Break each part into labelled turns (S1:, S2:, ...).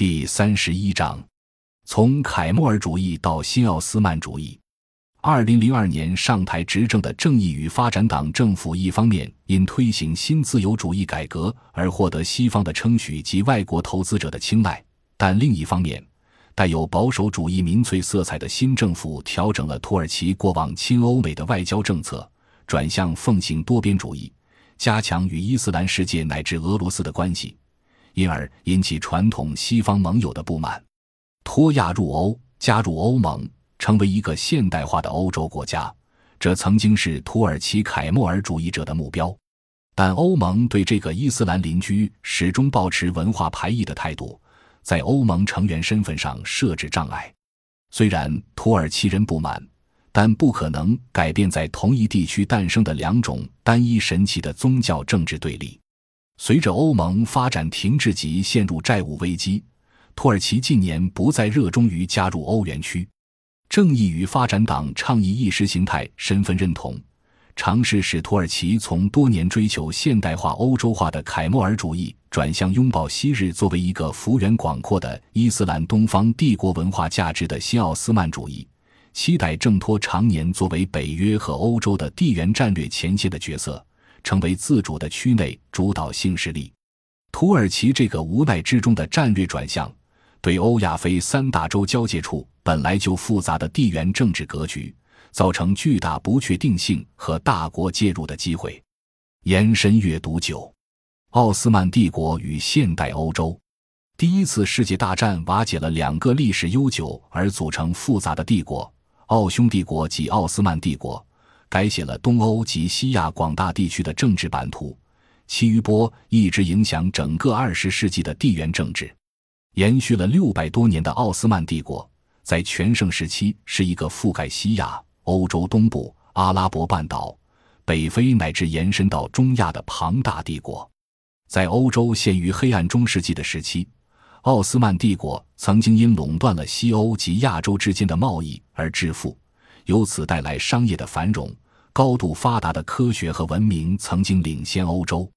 S1: 第三十一章：从凯末尔主义到新奥斯曼主义。二零零二年上台执政的正义与发展党政府，一方面因推行新自由主义改革而获得西方的称许及外国投资者的青睐，但另一方面，带有保守主义民粹色彩的新政府调整了土耳其过往亲欧美的外交政策，转向奉行多边主义，加强与伊斯兰世界乃至俄罗斯的关系。因而引起传统西方盟友的不满。脱亚入欧，加入欧盟，成为一个现代化的欧洲国家，这曾经是土耳其凯末尔主义者的目标。但欧盟对这个伊斯兰邻居始终保持文化排异的态度，在欧盟成员身份上设置障碍。虽然土耳其人不满，但不可能改变在同一地区诞生的两种单一神奇的宗教政治对立。随着欧盟发展停滞及陷入债务危机，土耳其近年不再热衷于加入欧元区。正义与发展党倡议意识形态身份认同，尝试使土耳其从多年追求现代化、欧洲化的凯末尔主义转向拥抱昔日作为一个幅员广阔的伊斯兰东方帝国文化价值的新奥斯曼主义，期待挣脱常年作为北约和欧洲的地缘战略前线的角色。成为自主的区内主导性势力。土耳其这个无奈之中的战略转向，对欧亚非三大洲交界处本来就复杂的地缘政治格局，造成巨大不确定性和大国介入的机会。延伸阅读九：奥斯曼帝国与现代欧洲。第一次世界大战瓦解了两个历史悠久而组成复杂的帝国——奥匈帝国及奥斯曼帝国。改写了东欧及西亚广大地区的政治版图，其余波一直影响整个二十世纪的地缘政治。延续了六百多年的奥斯曼帝国，在全盛时期是一个覆盖西亚、欧洲东部、阿拉伯半岛、北非乃至延伸到中亚的庞大帝国。在欧洲陷于黑暗中世纪的时期，奥斯曼帝国曾经因垄断了西欧及亚洲之间的贸易而致富。由此带来商业的繁荣，高度发达的科学和文明曾经领先欧洲。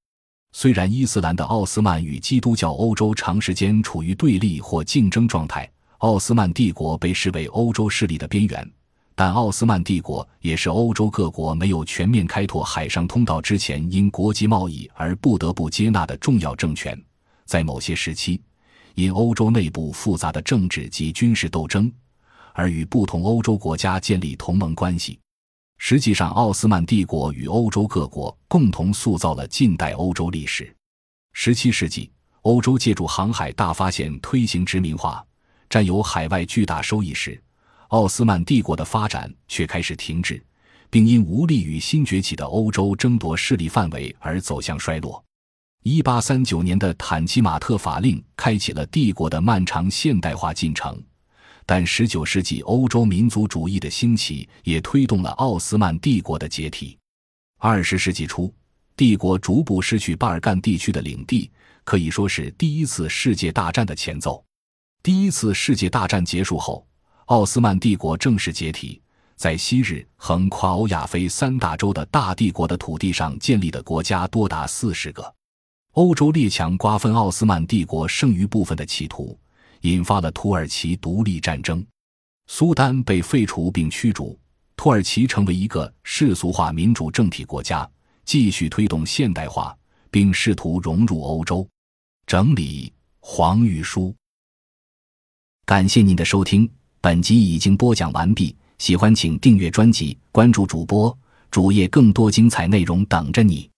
S1: 虽然伊斯兰的奥斯曼与基督教欧洲长时间处于对立或竞争状态，奥斯曼帝国被视为欧洲势力的边缘，但奥斯曼帝国也是欧洲各国没有全面开拓海上通道之前因国际贸易而不得不接纳的重要政权。在某些时期，因欧洲内部复杂的政治及军事斗争。而与不同欧洲国家建立同盟关系，实际上，奥斯曼帝国与欧洲各国共同塑造了近代欧洲历史。十七世纪，欧洲借助航海大发现推行殖民化，占有海外巨大收益时，奥斯曼帝国的发展却开始停滞，并因无力与新崛起的欧洲争夺势力范围而走向衰落。一八三九年的坦基马特法令开启了帝国的漫长现代化进程。但19世纪欧洲民族主义的兴起也推动了奥斯曼帝国的解体。20世纪初，帝国逐步失去巴尔干地区的领地，可以说是第一次世界大战的前奏。第一次世界大战结束后，奥斯曼帝国正式解体，在昔日横跨欧亚非三大洲的大帝国的土地上建立的国家多达四十个。欧洲列强瓜分奥斯曼帝国剩余部分的企图。引发了土耳其独立战争，苏丹被废除并驱逐，土耳其成为一个世俗化民主政体国家，继续推动现代化，并试图融入欧洲。整理黄玉书，感谢您的收听，本集已经播讲完毕。喜欢请订阅专辑，关注主播主页，更多精彩内容等着你。